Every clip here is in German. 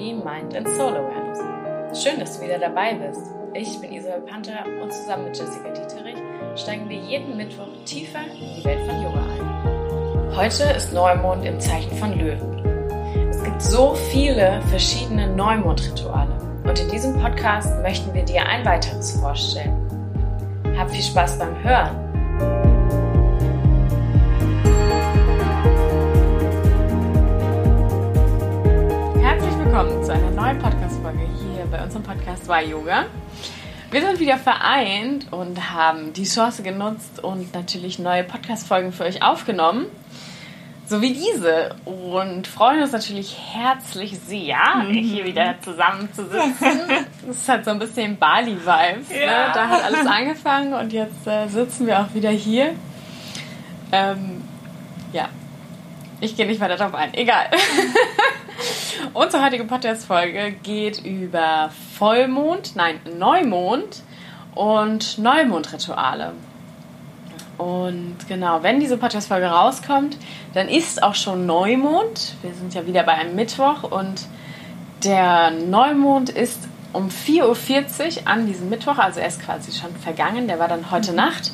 Body, Mind and Soul Awareness. Schön, dass du wieder dabei bist. Ich bin Isabel Panther und zusammen mit Jessica Dieterich steigen wir jeden Mittwoch tiefer in die Welt von Yoga ein. Heute ist Neumond im Zeichen von Löwen. Es gibt so viele verschiedene Neumondrituale und in diesem Podcast möchten wir dir ein weiteres vorstellen. Hab viel Spaß beim Hören willkommen zu einer neuen Podcast-Folge hier bei unserem Podcast War Yoga. Wir sind wieder vereint und haben die Chance genutzt und natürlich neue Podcast-Folgen für euch aufgenommen. So wie diese. Und freuen uns natürlich herzlich sehr, mhm. hier wieder zusammen zu sitzen. Das halt so ein bisschen Bali-Vibes. Ne? Ja. Ne? Da hat alles angefangen und jetzt äh, sitzen wir auch wieder hier. Ähm, ja, ich gehe nicht weiter darauf ein. Egal. Unsere heutige Podcast-Folge geht über Vollmond, nein, Neumond und Neumondrituale. Und genau, wenn diese Podcast-Folge rauskommt, dann ist auch schon Neumond. Wir sind ja wieder bei einem Mittwoch und der Neumond ist um 4.40 Uhr an diesem Mittwoch, also er ist quasi schon vergangen, der war dann heute mhm. Nacht.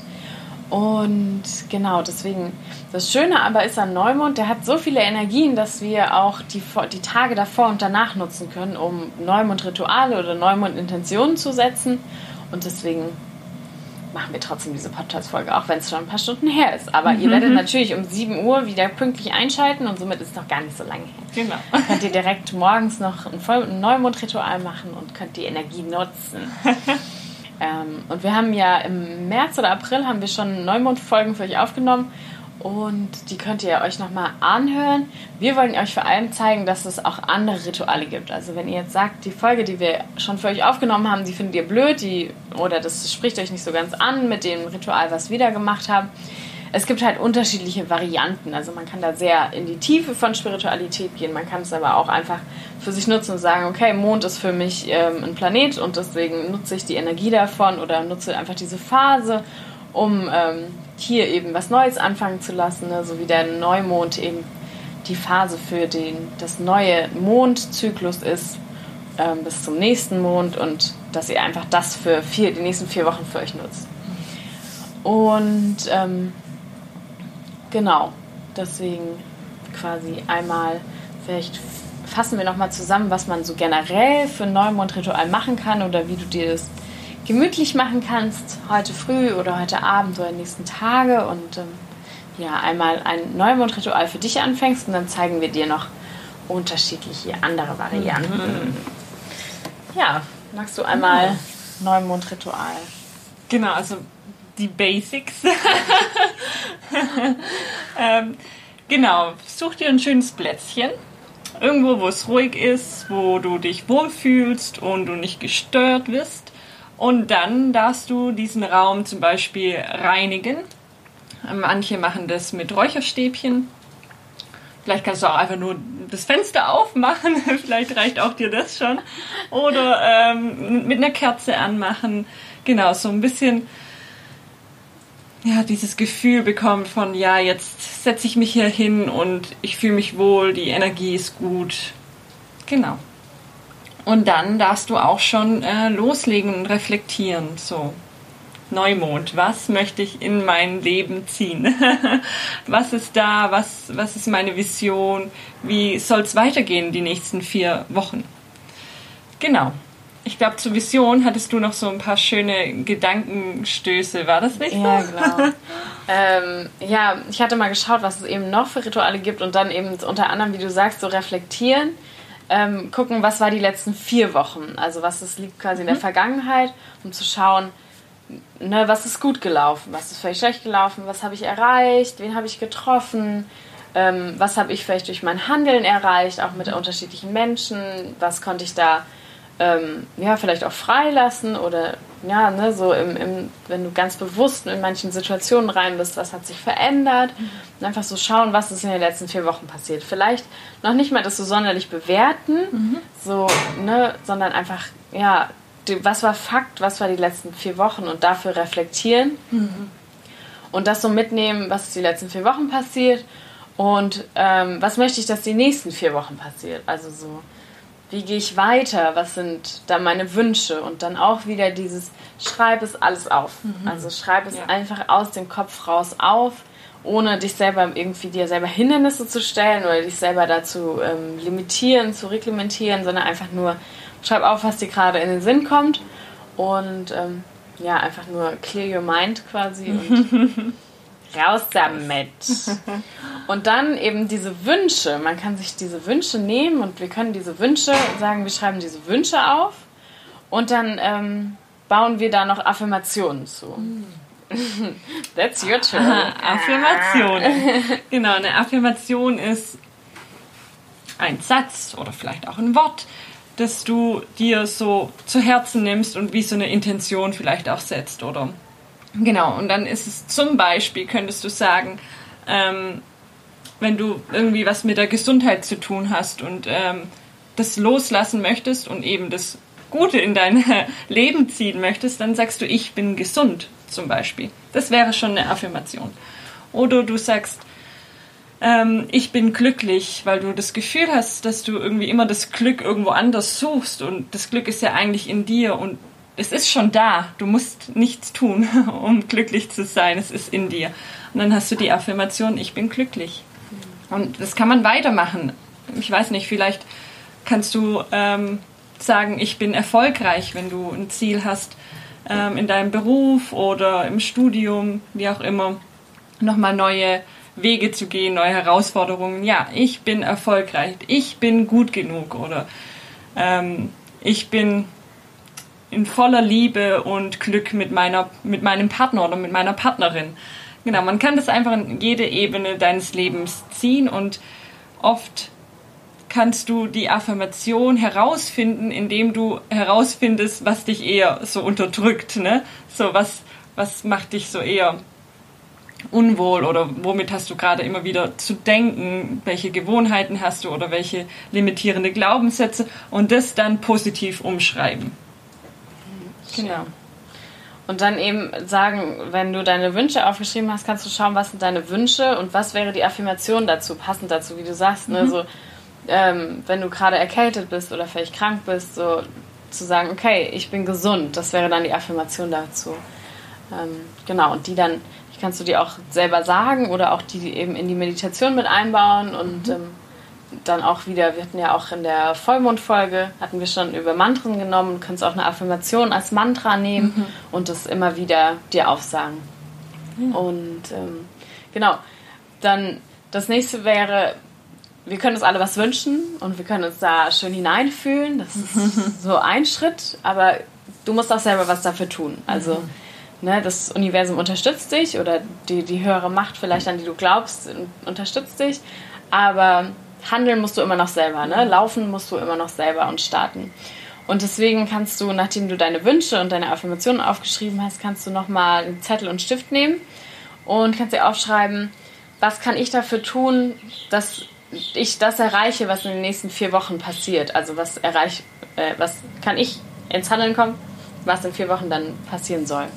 Und genau, deswegen, das Schöne aber ist an Neumond, der hat so viele Energien, dass wir auch die, die Tage davor und danach nutzen können, um Neumond-Rituale oder Neumond-Intentionen zu setzen. Und deswegen machen wir trotzdem diese Podcast-Folge, auch wenn es schon ein paar Stunden her ist. Aber mhm. ihr werdet natürlich um 7 Uhr wieder pünktlich einschalten und somit ist es noch gar nicht so lange her. Genau. Könnt ihr direkt morgens noch ein, ein Neumond-Ritual machen und könnt die Energie nutzen. Ähm, und wir haben ja im März oder April haben wir schon Neumondfolgen für euch aufgenommen und die könnt ihr euch nochmal anhören. Wir wollen euch vor allem zeigen, dass es auch andere Rituale gibt. Also wenn ihr jetzt sagt, die Folge, die wir schon für euch aufgenommen haben, die findet ihr blöd, die, oder das spricht euch nicht so ganz an mit dem Ritual, was wir da gemacht haben, es gibt halt unterschiedliche Varianten. Also man kann da sehr in die Tiefe von Spiritualität gehen. Man kann es aber auch einfach für sich nutzen und sagen, okay, Mond ist für mich ähm, ein Planet und deswegen nutze ich die Energie davon oder nutze einfach diese Phase, um ähm, hier eben was Neues anfangen zu lassen. Ne? So wie der Neumond eben die Phase für den, das neue Mondzyklus ist ähm, bis zum nächsten Mond und dass ihr einfach das für vier, die nächsten vier Wochen für euch nutzt. Und ähm, Genau, deswegen quasi einmal, vielleicht fassen wir nochmal zusammen, was man so generell für ein Neumondritual machen kann oder wie du dir das gemütlich machen kannst, heute früh oder heute Abend oder nächsten Tage und ähm, ja, einmal ein Neumondritual für dich anfängst und dann zeigen wir dir noch unterschiedliche andere Varianten. Mhm. Ja, magst du einmal mhm. Neumondritual? Genau, also die Basics. ähm, genau, such dir ein schönes Plätzchen. Irgendwo, wo es ruhig ist, wo du dich wohlfühlst und du nicht gestört wirst. Und dann darfst du diesen Raum zum Beispiel reinigen. Manche machen das mit Räucherstäbchen. Vielleicht kannst du auch einfach nur das Fenster aufmachen. Vielleicht reicht auch dir das schon. Oder ähm, mit einer Kerze anmachen. Genau, so ein bisschen ja, dieses Gefühl bekommt von, ja, jetzt setze ich mich hier hin und ich fühle mich wohl, die Energie ist gut. Genau. Und dann darfst du auch schon äh, loslegen und reflektieren. So, Neumond, was möchte ich in mein Leben ziehen? was ist da? Was, was ist meine Vision? Wie soll es weitergehen die nächsten vier Wochen? Genau. Ich glaube, zur Vision hattest du noch so ein paar schöne Gedankenstöße, war das nicht so? Ja, genau. ähm, ja, ich hatte mal geschaut, was es eben noch für Rituale gibt und dann eben unter anderem, wie du sagst, so reflektieren, ähm, gucken, was war die letzten vier Wochen. Also was ist, liegt quasi in der mhm. Vergangenheit, um zu schauen, ne, was ist gut gelaufen, was ist vielleicht schlecht gelaufen, was habe ich erreicht, wen habe ich getroffen, ähm, was habe ich vielleicht durch mein Handeln erreicht, auch mit unterschiedlichen Menschen, was konnte ich da ähm, ja, vielleicht auch freilassen oder ja, ne, so im, im, wenn du ganz bewusst in manchen Situationen rein bist, was hat sich verändert mhm. und einfach so schauen, was ist in den letzten vier Wochen passiert. Vielleicht noch nicht mal das so sonderlich bewerten, mhm. so, ne, sondern einfach, ja, die, was war Fakt, was war die letzten vier Wochen und dafür reflektieren mhm. und das so mitnehmen, was ist die letzten vier Wochen passiert und ähm, was möchte ich, dass die nächsten vier Wochen passiert. Also so wie gehe ich weiter, was sind da meine Wünsche und dann auch wieder dieses, schreib es alles auf. Mhm. Also schreib es ja. einfach aus dem Kopf raus auf, ohne dich selber irgendwie dir selber Hindernisse zu stellen oder dich selber dazu ähm, limitieren, zu reglementieren, sondern einfach nur schreib auf, was dir gerade in den Sinn kommt und ähm, ja, einfach nur clear your mind quasi und raus damit. Und dann eben diese Wünsche. Man kann sich diese Wünsche nehmen und wir können diese Wünsche sagen, wir schreiben diese Wünsche auf und dann ähm, bauen wir da noch Affirmationen zu. That's your turn. Affirmation. genau, eine Affirmation ist ein Satz oder vielleicht auch ein Wort, das du dir so zu Herzen nimmst und wie so eine Intention vielleicht auch setzt, oder? Genau, und dann ist es zum Beispiel, könntest du sagen, ähm, wenn du irgendwie was mit der Gesundheit zu tun hast und ähm, das loslassen möchtest und eben das Gute in dein Leben ziehen möchtest, dann sagst du, ich bin gesund zum Beispiel. Das wäre schon eine Affirmation. Oder du sagst, ähm, ich bin glücklich, weil du das Gefühl hast, dass du irgendwie immer das Glück irgendwo anders suchst und das Glück ist ja eigentlich in dir und es ist schon da. Du musst nichts tun, um glücklich zu sein. Es ist in dir. Und dann hast du die Affirmation, ich bin glücklich. Und das kann man weitermachen. Ich weiß nicht, vielleicht kannst du ähm, sagen, ich bin erfolgreich, wenn du ein Ziel hast ähm, in deinem Beruf oder im Studium, wie auch immer, nochmal neue Wege zu gehen, neue Herausforderungen. Ja, ich bin erfolgreich, ich bin gut genug oder ähm, ich bin in voller Liebe und Glück mit meiner mit meinem Partner oder mit meiner Partnerin. Genau, man kann das einfach in jede Ebene deines Lebens ziehen und oft kannst du die Affirmation herausfinden, indem du herausfindest, was dich eher so unterdrückt, ne? So was was macht dich so eher unwohl oder womit hast du gerade immer wieder zu denken, welche Gewohnheiten hast du oder welche limitierende Glaubenssätze und das dann positiv umschreiben. Genau. Und dann eben sagen, wenn du deine Wünsche aufgeschrieben hast, kannst du schauen, was sind deine Wünsche und was wäre die Affirmation dazu, passend dazu, wie du sagst. Ne? Mhm. So, ähm, wenn du gerade erkältet bist oder vielleicht krank bist, so zu sagen, okay, ich bin gesund, das wäre dann die Affirmation dazu. Ähm, genau, und die dann die kannst du dir auch selber sagen oder auch die eben in die Meditation mit einbauen und mhm. ähm, dann auch wieder, wir hatten ja auch in der Vollmondfolge, hatten wir schon über Mantren genommen, du kannst auch eine Affirmation als Mantra nehmen mhm. und das immer wieder dir aufsagen. Mhm. Und ähm, genau, dann das nächste wäre, wir können uns alle was wünschen und wir können uns da schön hineinfühlen. Das ist so ein Schritt, aber du musst auch selber was dafür tun. Also mhm ne, das Universum unterstützt dich oder die, die höhere Macht vielleicht, an die du glaubst, unterstützt dich. Aber handeln musst du immer noch selber. Ne? Laufen musst du immer noch selber und starten. Und deswegen kannst du, nachdem du deine Wünsche und deine Affirmationen aufgeschrieben hast, kannst du nochmal einen Zettel und Stift nehmen und kannst dir aufschreiben, was kann ich dafür tun, dass ich das erreiche, was in den nächsten vier Wochen passiert. Also was erreich, äh, was kann ich ins Handeln kommen, was in vier Wochen dann passieren soll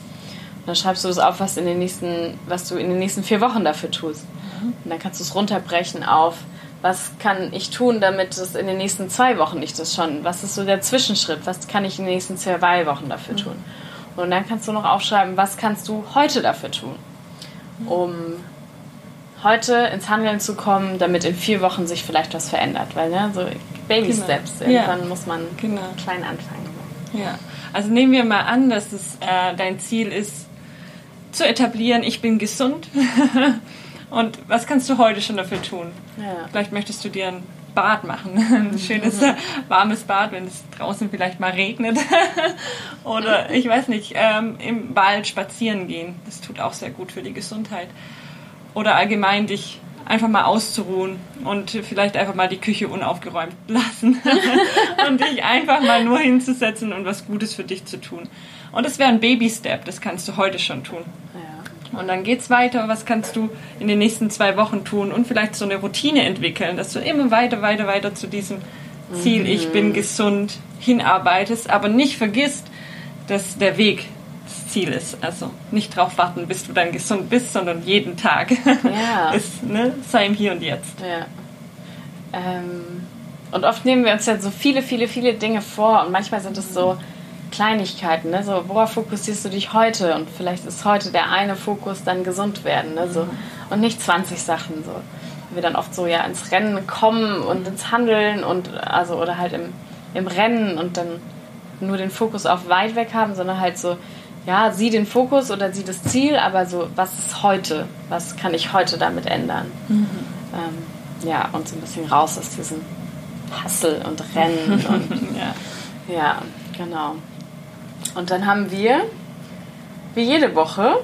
dann schreibst du das auf, was, in den nächsten, was du in den nächsten vier Wochen dafür tust. Mhm. Und dann kannst du es runterbrechen auf, was kann ich tun, damit es in den nächsten zwei Wochen nicht das schon, was ist so der Zwischenschritt, was kann ich in den nächsten zwei Wochen dafür mhm. tun. Und dann kannst du noch aufschreiben, was kannst du heute dafür tun, um heute ins Handeln zu kommen, damit in vier Wochen sich vielleicht was verändert. Weil, ne, so Baby genau. Steps, irgendwann ja. muss man genau. klein anfangen. Ja, also nehmen wir mal an, dass es äh, dein Ziel ist, zu etablieren, ich bin gesund. Und was kannst du heute schon dafür tun? Ja. Vielleicht möchtest du dir ein Bad machen, ein schönes warmes Bad, wenn es draußen vielleicht mal regnet. Oder ich weiß nicht, ähm, im Wald spazieren gehen. Das tut auch sehr gut für die Gesundheit. Oder allgemein dich einfach mal auszuruhen und vielleicht einfach mal die Küche unaufgeräumt lassen und dich einfach mal nur hinzusetzen und was Gutes für dich zu tun. Und das wäre ein Baby-Step, das kannst du heute schon tun. Und dann geht's weiter, was kannst du in den nächsten zwei Wochen tun und vielleicht so eine Routine entwickeln, dass du immer weiter, weiter, weiter zu diesem Ziel, mhm. ich bin gesund, hinarbeitest, aber nicht vergisst, dass der Weg das Ziel ist. Also nicht drauf warten, bis du dann gesund bist, sondern jeden Tag. Ja. ist, ne, sei im Hier und Jetzt. Ja. Ähm, und oft nehmen wir uns ja so viele, viele, viele Dinge vor und manchmal sind es so Kleinigkeiten, ne? so worauf fokussierst du dich heute und vielleicht ist heute der eine Fokus dann gesund werden ne? so, und nicht 20 Sachen so. Wir dann oft so ja ins Rennen kommen und ins Handeln und also oder halt im, im Rennen und dann nur den Fokus auf weit weg haben, sondern halt so, ja, sieh den Fokus oder sieh das Ziel, aber so, was ist heute? Was kann ich heute damit ändern? Mhm. Ähm, ja, und so ein bisschen raus aus diesem Hassel und Rennen und ja. ja, genau. Und dann haben wir, wie jede Woche,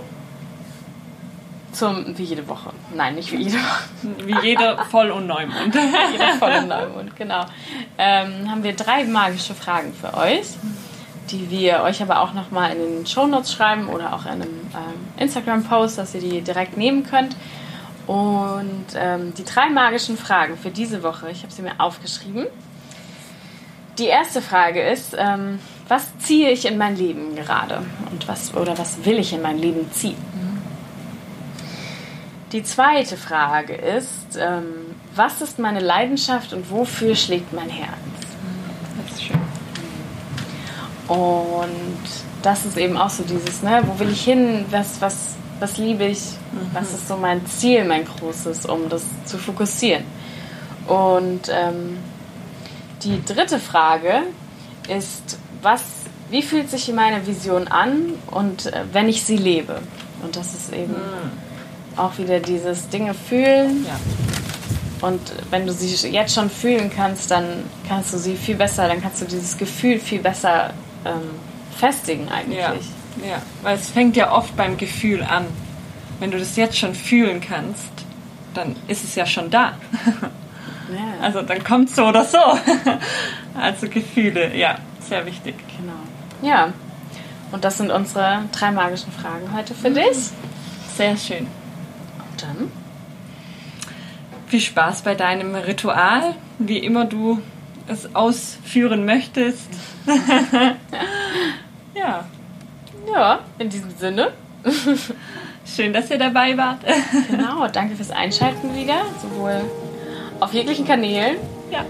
zum, wie jede Woche, nein, nicht wie jede Woche. Wie jeder Voll- und Neumond. jeder Voll- und Neumond, genau. Ähm, haben wir drei magische Fragen für euch, die wir euch aber auch nochmal in den Shownotes schreiben oder auch in einem ähm, Instagram-Post, dass ihr die direkt nehmen könnt. Und ähm, die drei magischen Fragen für diese Woche, ich habe sie mir aufgeschrieben. Die erste Frage ist, ähm, was ziehe ich in mein Leben gerade? Und was oder was will ich in mein Leben ziehen? Die zweite Frage ist, ähm, was ist meine Leidenschaft und wofür schlägt mein Herz? Das ist schön. Und das ist eben auch so dieses, ne, wo will ich hin? Was, was, was liebe ich? Mhm. Was ist so mein Ziel, mein großes, um das zu fokussieren? Und ähm, die dritte Frage ist, was, wie fühlt sich meine Vision an und äh, wenn ich sie lebe? Und das ist eben mhm. auch wieder dieses Dinge fühlen. Ja. Und wenn du sie jetzt schon fühlen kannst, dann kannst du sie viel besser, dann kannst du dieses Gefühl viel besser ähm, festigen eigentlich. Ja. ja, weil es fängt ja oft beim Gefühl an. Wenn du das jetzt schon fühlen kannst, dann ist es ja schon da. Ja. Also dann kommt so oder so. Also Gefühle, ja, sehr wichtig. Genau. Ja. Und das sind unsere drei magischen Fragen heute für mhm. dich. Sehr schön. Und dann? Viel Spaß bei deinem Ritual, wie immer du es ausführen möchtest. ja. Ja, in diesem Sinne. Schön, dass ihr dabei wart. genau, danke fürs Einschalten wieder, sowohl auf jeglichen Kanälen. Ja.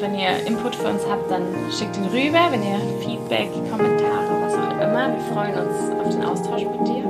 Wenn ihr Input für uns habt, dann schickt ihn rüber. Wenn ihr Feedback, Kommentare, was auch immer. Wir freuen uns auf den Austausch mit dir.